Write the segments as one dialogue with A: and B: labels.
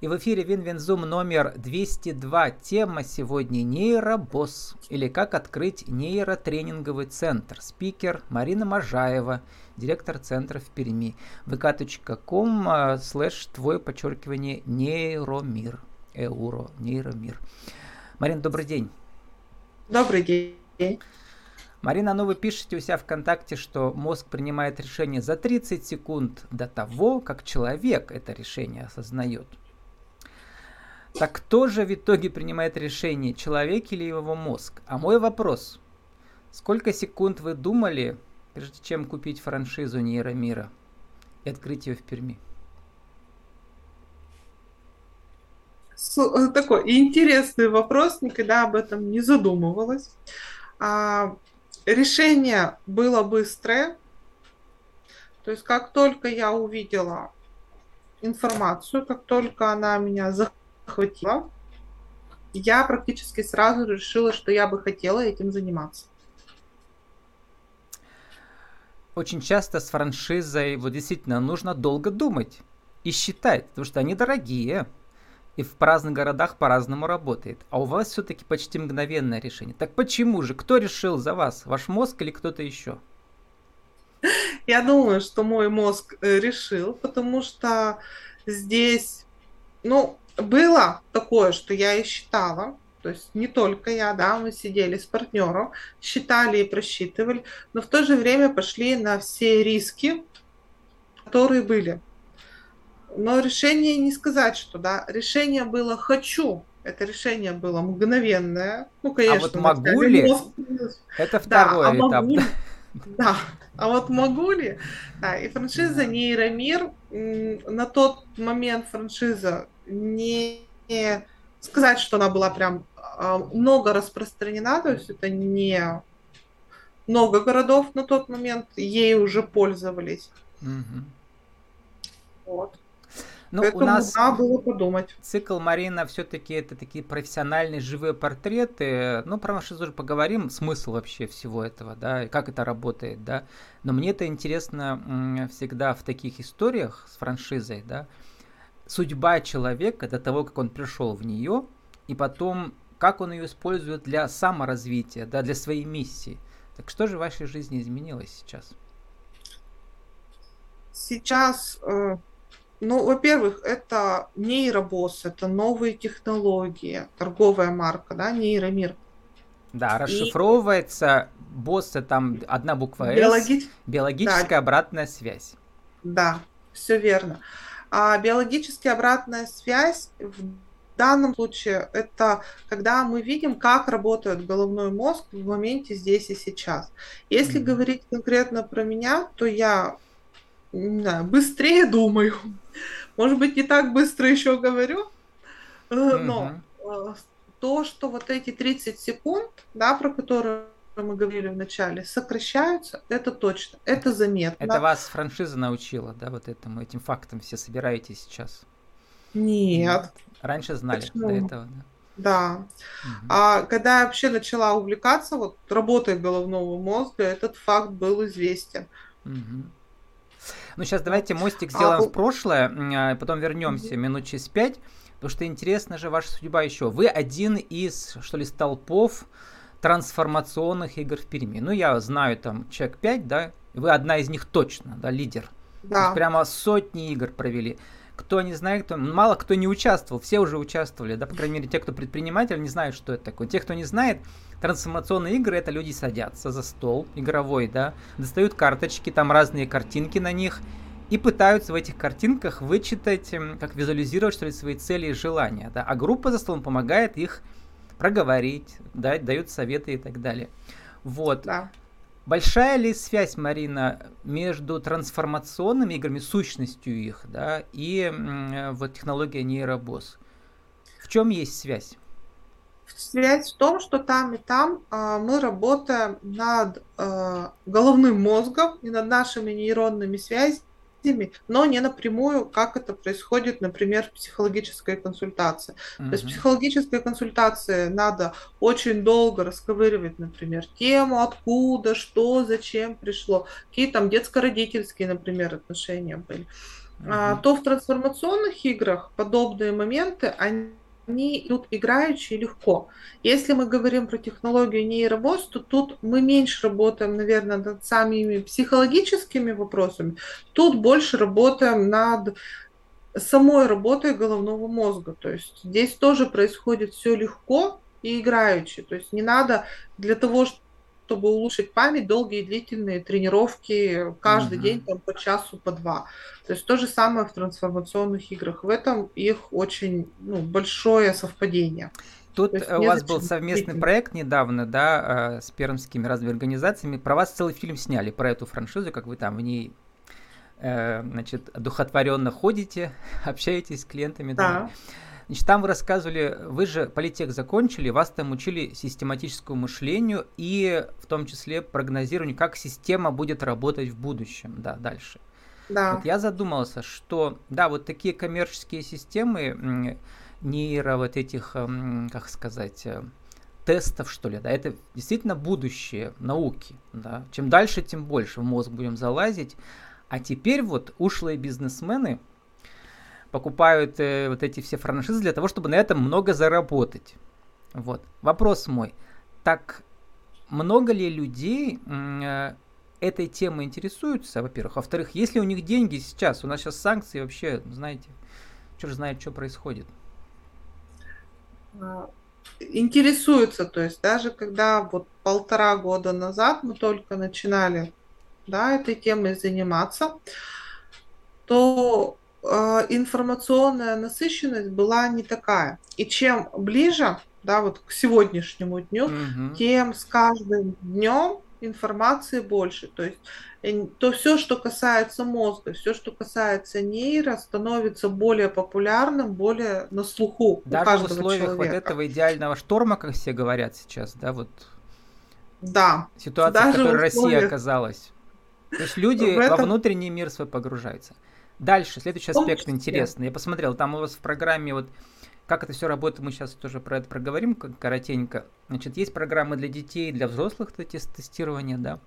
A: И в эфире Win-Win Zoom номер 202. Тема сегодня нейробосс или как открыть нейротренинговый центр. Спикер Марина Можаева, директор центра в Перми. vk.com э, слэш твой подчеркивание нейромир. Эуро, нейромир. Марина, добрый день.
B: Добрый день.
A: Марина, ну вы пишете у себя ВКонтакте, что мозг принимает решение за 30 секунд до того, как человек это решение осознает. Так кто же в итоге принимает решение, человек или его мозг? А мой вопрос, сколько секунд вы думали, прежде чем купить франшизу Нейромира и открыть ее в Перми?
B: Э, такой интересный вопрос, никогда об этом не задумывалась. А, решение было быстрое. То есть как только я увидела информацию, как только она меня захватила, я практически сразу решила, что я бы хотела этим заниматься.
A: Очень часто с франшизой вот действительно нужно долго думать и считать, потому что они дорогие и в разных городах по-разному работает. А у вас все-таки почти мгновенное решение. Так почему же? Кто решил за вас? Ваш мозг или кто-то еще?
B: Я думаю, что мой мозг э, решил, потому что здесь, ну, было такое, что я и считала, то есть не только я, да, мы сидели с партнером, считали и просчитывали, но в то же время пошли на все риски, которые были. Но решение не сказать, что да, решение было хочу. Это решение было мгновенное.
A: Ну, конечно. А вот могу ли? Мозг... Это второй да, а этап. Могу...
B: Да, а вот могу ли? Да, и франшиза Нейромир, на тот момент франшиза не сказать, что она была прям а, много распространена, то есть это не много городов на тот момент ей уже пользовались. Угу. Вот.
A: Ну, Поэтому, у нас да, было подумать. Цикл Марина все-таки это такие профессиональные живые портреты. Ну, про наши тоже поговорим, смысл вообще всего этого, да, и как это работает, да. Но мне это интересно всегда в таких историях с франшизой, да, судьба человека до того, как он пришел в нее, и потом, как он ее использует для саморазвития, да, для своей миссии. Так что же в вашей жизни изменилось сейчас?
B: Сейчас э, ну, во-первых, это нейробосс, это новые технологии, торговая марка, да, нейромир.
A: Да, расшифровывается и... босса там одна буква Биологи... S, биологическая да. обратная связь.
B: Да, все верно. А биологическая обратная связь в данном случае это когда мы видим, как работает головной мозг в моменте здесь и сейчас. Если mm-hmm. говорить конкретно про меня, то я не знаю, быстрее думаю. Может быть, не так быстро еще говорю, mm-hmm. но э, то, что вот эти 30 секунд, да, про которые мы говорили в начале, сокращаются, это точно, это заметно.
A: Это вас франшиза научила, да, вот этому, этим фактом все собираете сейчас?
B: Нет.
A: Раньше знали Почему? до этого, да?
B: Да. Угу. А когда я вообще начала увлекаться вот работой головного мозга, этот факт был известен.
A: Угу. Ну, сейчас давайте мостик сделаем а, в прошлое, а потом вернемся минут через пять, потому что интересна же ваша судьба еще. Вы один из, что ли, столпов трансформационных игр в Перми. Ну, я знаю там человек 5, да, вы одна из них точно, да, лидер. Да. Прямо сотни игр провели. Кто не знает, кто, мало кто не участвовал, все уже участвовали, да, по крайней мере, те, кто предприниматель, не знают, что это такое. Те, кто не знает, трансформационные игры это люди садятся за стол игровой, да, достают карточки, там разные картинки на них, и пытаются в этих картинках вычитать, как визуализировать, что ли, свои цели и желания, да, а группа за столом помогает их проговорить, да, дают советы и так далее. Вот. Да. Большая ли связь, Марина, между трансформационными играми, сущностью их, да, и вот технологией нейробосс? В чем есть связь?
B: Связь в том, что там и там э, мы работаем над э, головным мозгом и над нашими нейронными связями, но не напрямую, как это происходит, например, в психологической консультации. Mm-hmm. То есть в психологической консультации надо очень долго расковыривать, например, тему, откуда, что, зачем пришло, какие там детско-родительские, например, отношения были. угу. то в трансформационных играх подобные моменты, они они идут играющие легко. Если мы говорим про технологию нейробоз, то тут мы меньше работаем, наверное, над самими психологическими вопросами, тут больше работаем над самой работой головного мозга. То есть здесь тоже происходит все легко и играючи. То есть не надо для того, чтобы улучшить память, долгие длительные тренировки каждый mm-hmm. день там, по часу, по два. То есть то же самое в трансформационных играх. В этом их очень ну, большое совпадение.
A: Тут у вас был совместный проект недавно, да, э, с пермскими разными организациями. Про вас целый фильм сняли, про эту франшизу, как вы там в ней э, значит, духотворенно ходите, общаетесь с клиентами. Да. Значит, там вы рассказывали, вы же политех закончили, вас там учили систематическому мышлению и в том числе прогнозированию, как система будет работать в будущем, да, дальше. Да. Вот я задумался, что, да, вот такие коммерческие системы нейро вот этих, как сказать, э, тестов, что ли, да, это действительно будущее науки, да. Чем дальше, тем больше в мозг будем залазить. А теперь вот ушлые бизнесмены, покупают э, вот эти все франшизы для того, чтобы на этом много заработать. Вот. Вопрос мой. Так много ли людей э, этой темой интересуются, во-первых? Во-вторых, если у них деньги сейчас, у нас сейчас санкции вообще, знаете, черт знает, что происходит.
B: А, интересуются, то есть даже когда вот полтора года назад мы только начинали да, этой темой заниматься, то информационная насыщенность была не такая. И чем ближе, да, вот к сегодняшнему дню, угу. тем с каждым днем информации больше. То есть э, то все, что касается мозга, все, что касается нейро, становится более популярным, более на слуху.
A: Даже в условиях человека. вот этого идеального шторма, как все говорят сейчас, да, вот.
B: Да.
A: Ситуация, Даже в которой Россия оказалась. То есть люди этом... во внутренний мир свой погружаются. Дальше, следующий аспект интересный. Я посмотрел, там у вас в программе вот как это все работает, мы сейчас тоже про это проговорим коротенько. Значит, есть программы для детей, для взрослых тест тестирования, да.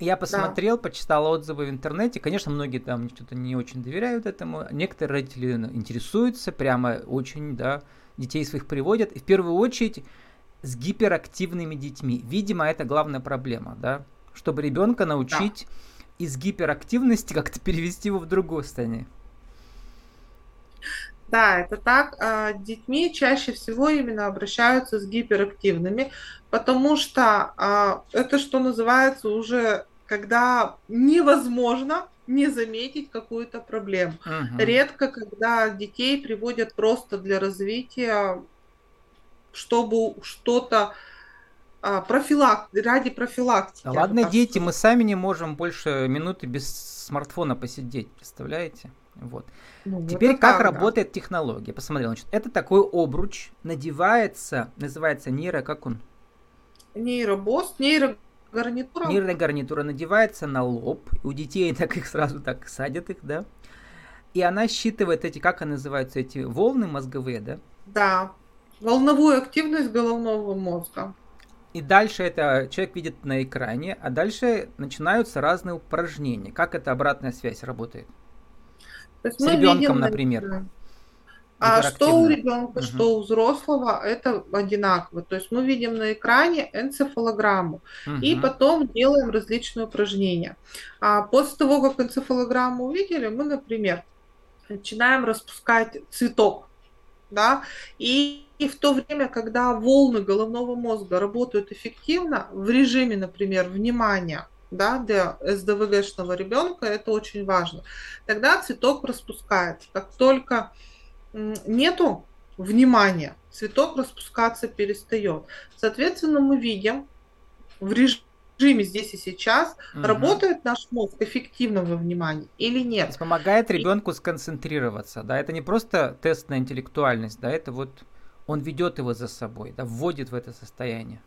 A: Я посмотрел, да. почитал отзывы в интернете. Конечно, многие там что-то не очень доверяют этому. Некоторые родители интересуются, прямо очень, да, детей своих приводят. И в первую очередь с гиперактивными детьми. Видимо, это главная проблема, да. Чтобы ребенка научить да из гиперактивности как-то перевести его в другую состояние.
B: Да, это так. А, детьми чаще всего именно обращаются с гиперактивными, потому что а, это, что называется, уже когда невозможно не заметить какую-то проблему. Угу. Редко, когда детей приводят просто для развития, чтобы что-то профилак, ради профилактики.
A: ладно, дети, мы сами не можем больше минуты без смартфона посидеть, представляете? Вот. Ну, Теперь как так, работает да. технология? Посмотрел, значит, это такой обруч, надевается, называется нейро, как он?
B: Нейробос, нейрогарнитура.
A: Нейрогарнитура надевается на лоб, у детей так их сразу так садят их, да? И она считывает эти, как они называются, эти волны мозговые, да?
B: Да, волновую активность головного мозга.
A: И дальше это человек видит на экране, а дальше начинаются разные упражнения. Как эта обратная связь работает? С ребенком, например.
B: А что у ребенка, угу. что у взрослого, это одинаково. То есть мы видим на экране энцефалограмму угу. и потом делаем различные упражнения. А после того, как энцефалограмму увидели, мы, например, начинаем распускать цветок, да, и и в то время, когда волны головного мозга работают эффективно, в режиме, например, внимания, да, для СДВГшного ребенка это очень важно, тогда цветок распускается. Как только нету внимания, цветок распускаться перестает. Соответственно, мы видим в режиме здесь и сейчас, угу. работает наш мозг эффективно во внимании или нет.
A: Помогает ребенку и... сконцентрироваться, да, это не просто тест на интеллектуальность, да, это вот он ведет его за собой, да, вводит в это состояние,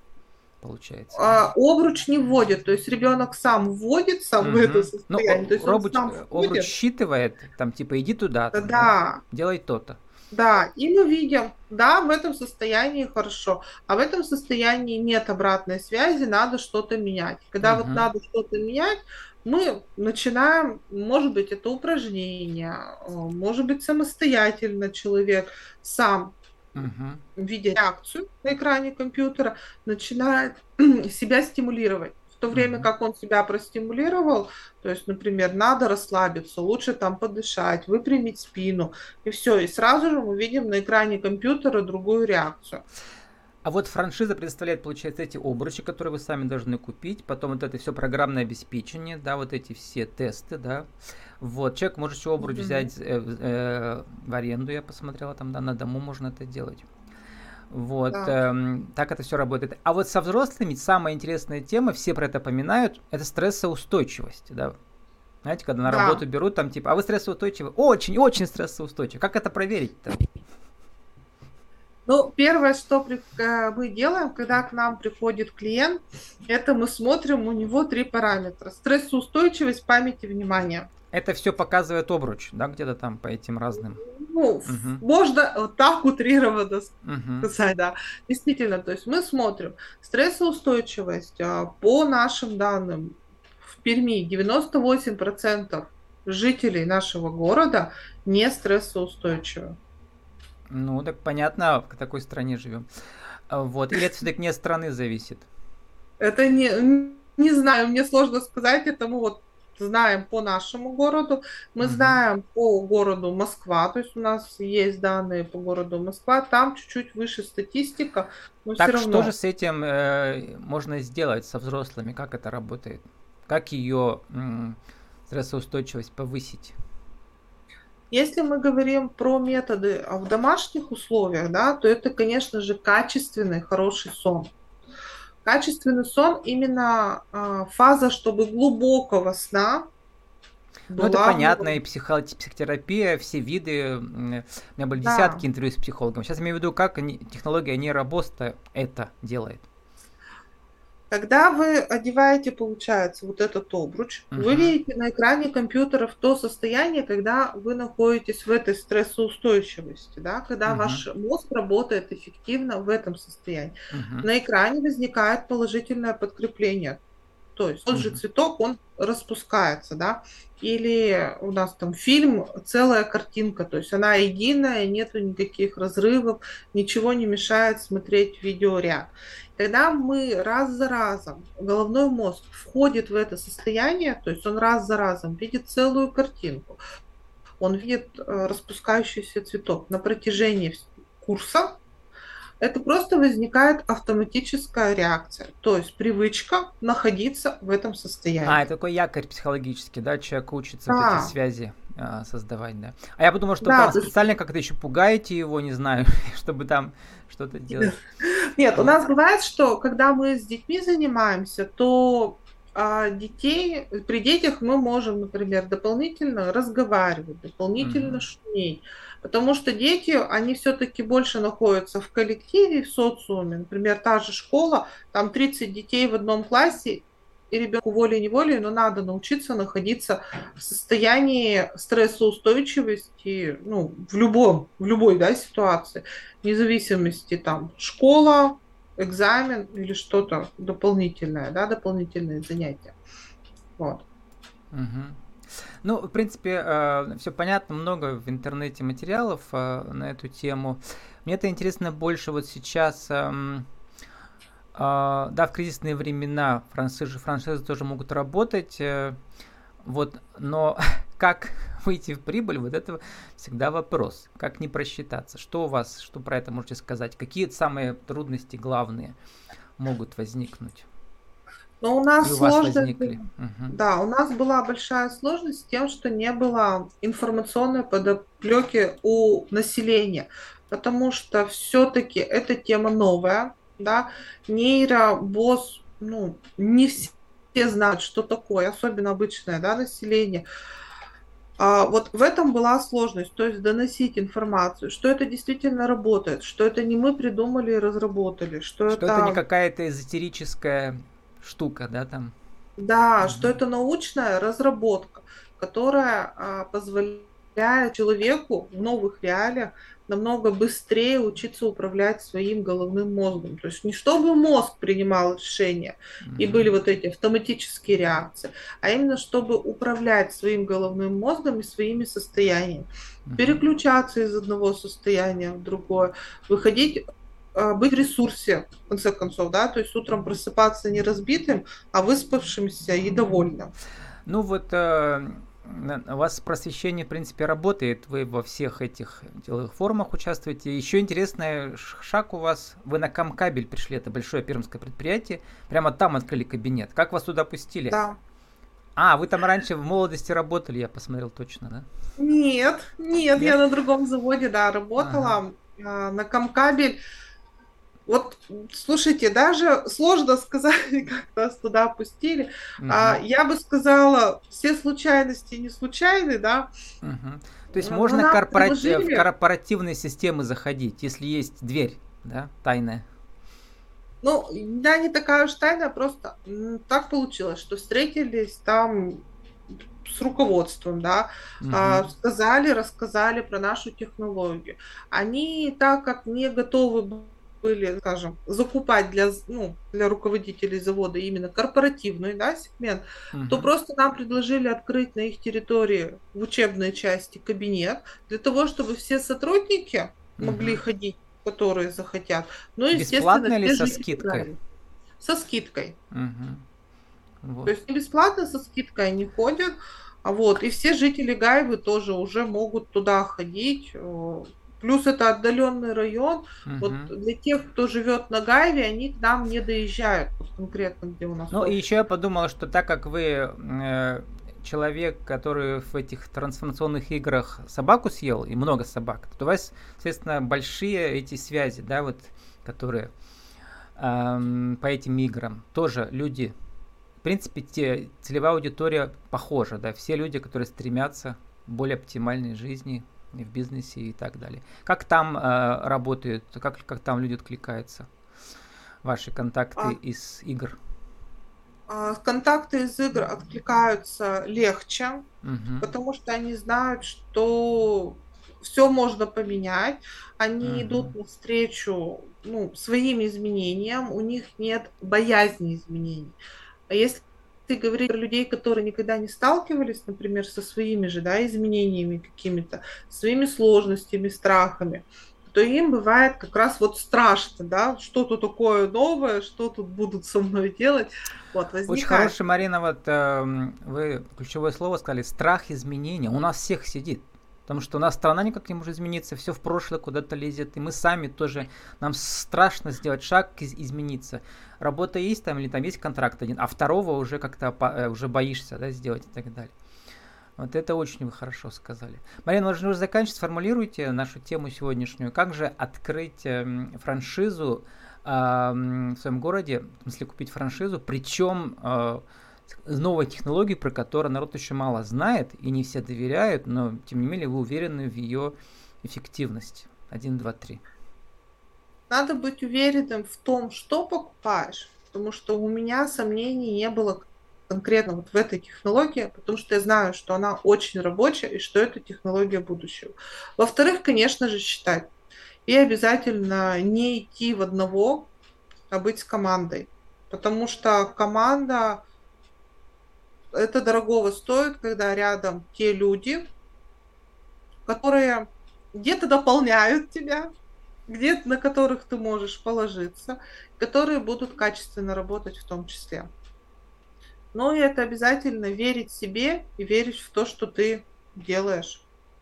A: получается.
B: А, обруч не вводит, то есть ребенок сам вводится угу. в это ну, состояние. Ну, то есть
A: обруч, обруч считывает, там типа иди туда, там,
B: да. да,
A: делай то-то.
B: Да, и мы видим, да, в этом состоянии хорошо, а в этом состоянии нет обратной связи, надо что-то менять. Когда uh-huh. вот надо что-то менять, мы начинаем, может быть, это упражнение, может быть, самостоятельно человек сам, uh-huh. видя реакцию на экране компьютера, начинает себя стимулировать. В то время как он себя простимулировал, то есть, например, надо расслабиться, лучше там подышать, выпрямить спину, и все. И сразу же мы видим на экране компьютера другую реакцию.
A: А вот франшиза предоставляет, получается, эти обручи, которые вы сами должны купить, потом вот это все программное обеспечение, да, вот эти все тесты, да. Вот, человек может еще обруч mm-hmm. взять э, э, в аренду, я посмотрела, там, да, на дому можно это делать. Вот, да. эм, так это все работает. А вот со взрослыми самая интересная тема, все про это поминают, это стрессоустойчивость, да. Знаете, когда на да. работу берут, там типа, а вы стрессоустойчивы? Очень, очень стрессоустойчивы. Как это проверить-то?
B: Ну, первое, что э, мы делаем, когда к нам приходит клиент, это мы смотрим у него три параметра. Стрессоустойчивость, память и внимание.
A: Это все показывает обруч, да, где-то там по этим разным.
B: Ну, угу. можно вот так утрированно угу. сказать, да. Действительно, то есть мы смотрим стрессоустойчивость а, по нашим данным в Перми 98% жителей нашего города не стрессоустойчивы.
A: Ну, так понятно, в какой стране живем. А, вот. Или это все-таки не от страны зависит?
B: Это не, не знаю, мне сложно сказать, это мы вот знаем по нашему городу, мы угу. знаем по городу Москва, то есть у нас есть данные по городу Москва, там чуть-чуть выше статистика,
A: но так все равно. что же с этим э, можно сделать со взрослыми, как это работает? Как ее м- стрессоустойчивость повысить?
B: Если мы говорим про методы а в домашних условиях, да, то это, конечно же, качественный, хороший сон. Качественный сон именно э, фаза, чтобы глубокого сна.
A: Ну, это понятно, и психо- психотерапия, все виды. У меня были да. десятки интервью с психологом. Сейчас имею в виду, как технология нейробоста это делает.
B: Когда вы одеваете, получается, вот этот обруч, uh-huh. вы видите на экране компьютера в то состояние, когда вы находитесь в этой стрессоустойчивости, да, когда uh-huh. ваш мозг работает эффективно в этом состоянии. Uh-huh. На экране возникает положительное подкрепление. То есть тот же цветок, он распускается, да, или у нас там фильм, целая картинка, то есть она единая, нету никаких разрывов, ничего не мешает смотреть видеоряд. Когда мы раз за разом, головной мозг входит в это состояние, то есть он раз за разом видит целую картинку, он видит э, распускающийся цветок. На протяжении курса, это просто возникает автоматическая реакция, то есть привычка находиться в этом состоянии.
A: А, это такой якорь психологический, да, человек учится да. вот эти связи а, создавать, да. А я подумал, что да, там специально как-то еще пугаете его, не знаю, чтобы там что-то делать.
B: Нет, у нас бывает, что когда мы с детьми занимаемся, то а детей, при детях мы можем, например, дополнительно разговаривать, дополнительно mm-hmm. шуметь, потому что дети, они все-таки больше находятся в коллективе, в социуме. Например, та же школа, там 30 детей в одном классе, и ребенку волей-неволей, но надо научиться находиться в состоянии стрессоустойчивости, ну, в любом, в любой, да, ситуации, вне зависимости, там, школа, экзамен или что-то дополнительное, да, дополнительные занятия. Вот.
A: Угу. Ну, в принципе, э, все понятно, много в интернете материалов э, на эту тему. Мне это интересно больше вот сейчас. Э, Uh, да, в кризисные времена франшизы, франшизы тоже могут работать, э, вот, но как выйти в прибыль, вот это всегда вопрос. Как не просчитаться? Что у вас, что про это можете сказать? Какие самые трудности главные могут возникнуть?
B: Но у нас сложность, угу. да, у нас была большая сложность с тем, что не было информационной подоплеки у населения, потому что все-таки эта тема новая, да, нейробос, ну, не все знают, что такое, особенно обычное, да, население. А вот в этом была сложность, то есть доносить информацию, что это действительно работает, что это не мы придумали и разработали, что,
A: что это... это не какая-то эзотерическая штука, да, там?
B: Да, угу. что это научная разработка, которая а, позволяет человеку в новых реалиях намного быстрее учиться управлять своим головным мозгом. То есть не чтобы мозг принимал решения mm-hmm. и были вот эти автоматические реакции, а именно чтобы управлять своим головным мозгом и своими состояниями. Mm-hmm. Переключаться из одного состояния в другое, выходить быть в ресурсе, в конце концов, да, то есть утром просыпаться не разбитым, а выспавшимся и довольным.
A: Ну вот э, у вас просвещение, в принципе, работает. Вы во всех этих деловых формах участвуете. Еще интересный шаг у вас. Вы на Камкабель пришли, это большое пермское предприятие. Прямо там открыли кабинет. Как вас туда пустили?
B: Да.
A: А, вы там раньше в молодости работали, я посмотрел точно, да?
B: Нет, нет, нет? я на другом заводе, да, работала. Ага. На Камкабель вот, слушайте, даже сложно сказать, как нас туда опустили. Угу. А, я бы сказала, все случайности не случайны, да.
A: Угу. То есть Но можно предложили... в корпоративные системы заходить, если есть дверь, да, тайная.
B: Ну, да, не такая уж тайная, просто так получилось, что встретились там с руководством, да, угу. а, сказали, рассказали про нашу технологию. Они, так как не готовы были, скажем, закупать для, ну, для руководителей завода именно корпоративный да, сегмент, угу. то просто нам предложили открыть на их территории в учебной части кабинет для того, чтобы все сотрудники угу. могли ходить, которые захотят.
A: Ну, Бесплатно или со скидкой?
B: Со скидкой. Угу. Вот. То есть не бесплатно, со скидкой они ходят. А вот, и все жители Гаевы тоже уже могут туда ходить, Плюс это отдаленный район. Угу. Вот для тех, кто живет на Гайве, они к нам не доезжают, вот конкретно где у нас.
A: Ну и еще я подумала, что так как вы э, человек, который в этих трансформационных играх собаку съел, и много собак, то у вас, соответственно, большие эти связи, да, вот, которые эм, по этим играм. Тоже люди, в принципе, те, целевая аудитория похожа, да, все люди, которые стремятся к более оптимальной жизни, в бизнесе и так далее. Как там э, работают, как, как там люди откликаются? Ваши контакты а, из игр?
B: А, контакты из игр откликаются легче, угу. потому что они знают, что все можно поменять. Они угу. идут навстречу ну, своим изменениям, у них нет боязни изменений. А если ты говоришь про людей, которые никогда не сталкивались, например, со своими же да, изменениями какими-то, своими сложностями, страхами, то им бывает как раз вот страшно, да, что-то такое новое, что тут будут со мной делать. Вот,
A: возникает. Очень хороший, Марина, вот э, вы ключевое слово сказали, страх изменения. У нас всех сидит. Потому что у нас страна никак не может измениться, все в прошлое куда-то лезет, и мы сами тоже, нам страшно сделать шаг, измениться. Работа есть там, или там есть контракт один, а второго уже как-то э, уже боишься да, сделать и так далее. Вот это очень вы хорошо сказали. Марина, нужно уже заканчивать, сформулируйте нашу тему сегодняшнюю. Как же открыть э, франшизу э, в своем городе, в смысле купить франшизу, причем э, новой технологии, про которую народ еще мало знает и не все доверяют, но тем не менее вы уверены в ее эффективности. Один, два, три.
B: Надо быть уверенным в том, что покупаешь, потому что у меня сомнений не было конкретно вот в этой технологии, потому что я знаю, что она очень рабочая и что это технология будущего. Во-вторых, конечно же, считать. И обязательно не идти в одного, а быть с командой. Потому что команда это дорогого стоит, когда рядом те люди, которые где-то дополняют тебя, где на которых ты можешь положиться, которые будут качественно работать в том числе. Но и это обязательно верить себе и верить в то, что ты делаешь.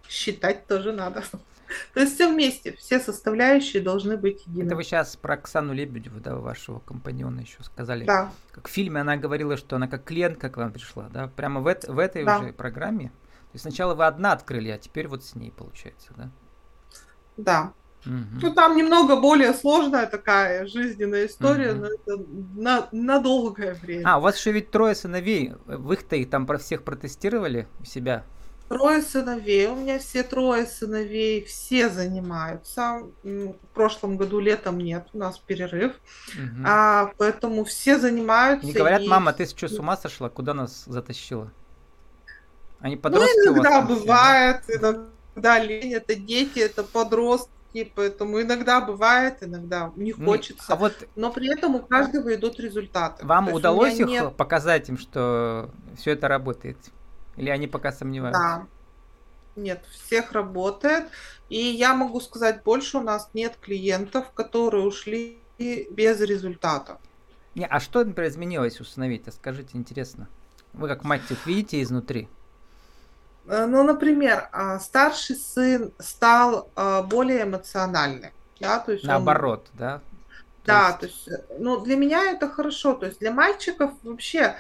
B: Считать тоже надо. То есть все вместе, все составляющие должны быть
A: едины. Это вы сейчас про Оксану Лебедеву, да, вашего компаньона еще сказали.
B: Да.
A: Как в фильме она говорила, что она как клиентка к вам пришла, да? Прямо в, в этой да. уже программе? То есть сначала вы одна открыли, а теперь вот с ней получается, да?
B: Да. Угу. Ну, там немного более сложная такая жизненная история, угу. но это на, на долгое время.
A: А, у вас еще ведь трое сыновей. Вы их-то их там про всех протестировали у себя?
B: Трое сыновей. У меня все трое сыновей, все занимаются. В прошлом году летом нет, у нас перерыв. Угу. А, поэтому все занимаются.
A: Не говорят, и... мама, ты что, с ума сошла? Куда нас затащила? Они подростки
B: ну, иногда
A: у вас
B: бывает, иногда лень, это дети, это подростки, поэтому иногда бывает, иногда не хочется. А вот но при этом у каждого идут результаты.
A: Вам удалось их нет... показать им, что все это работает? Или они пока сомневаются?
B: Да. Нет, всех работает. И я могу сказать больше, у нас нет клиентов, которые ушли без результата.
A: Не, а что, например, изменилось установить? Скажите, интересно. Вы как мать их видите изнутри?
B: Э, ну, например, а, старший сын стал а, более эмоциональным. Да, то есть
A: Наоборот, он... да?
B: Да, то есть, э, ну, для меня это хорошо. То есть для мальчиков вообще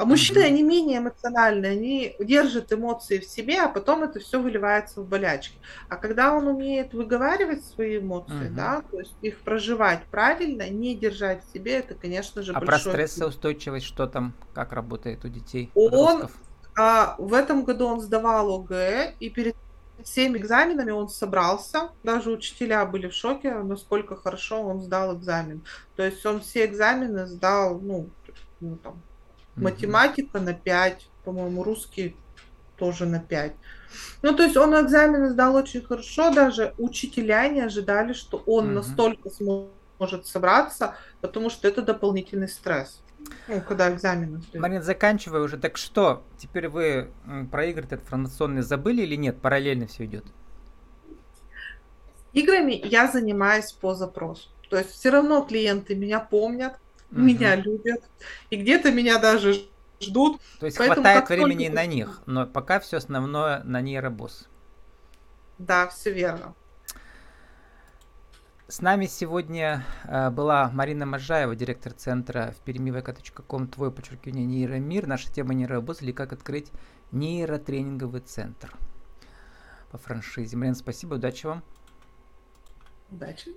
B: а мужчины, они менее эмоциональные, они держат эмоции в себе, а потом это все выливается в болячки. А когда он умеет выговаривать свои эмоции, mm-hmm. да, то есть их проживать правильно, не держать в себе, это, конечно же,
A: а про стрессоустойчивость что там, как работает у детей?
B: Он а, в этом году он сдавал ОГЭ, и перед всеми экзаменами он собрался. Даже учителя были в шоке, насколько хорошо он сдал экзамен. То есть он все экзамены сдал, ну, ну там. Математика на 5, по-моему, русский тоже на 5. Ну, то есть он экзамены сдал очень хорошо, даже учителя не ожидали, что он mm-hmm. настолько сможет собраться, потому что это дополнительный стресс. Ну, когда экзамены.
A: Марин, заканчивая уже. Так что, теперь вы про игры этот информационный забыли или нет? Параллельно все идет?
B: Играми я занимаюсь по запросу. То есть все равно клиенты меня помнят, угу. меня любят. И где-то меня даже ждут.
A: То есть Поэтому хватает времени только... на них, но пока все основное на нейробосс.
B: Да, все верно.
A: С нами сегодня э, была Марина Можаева, директор центра в Перми vk.com, твой подчеркивание нейромир. Наша тема нейробосс или как открыть нейротренинговый центр по франшизе. Марина, спасибо, удачи вам.
B: Удачи.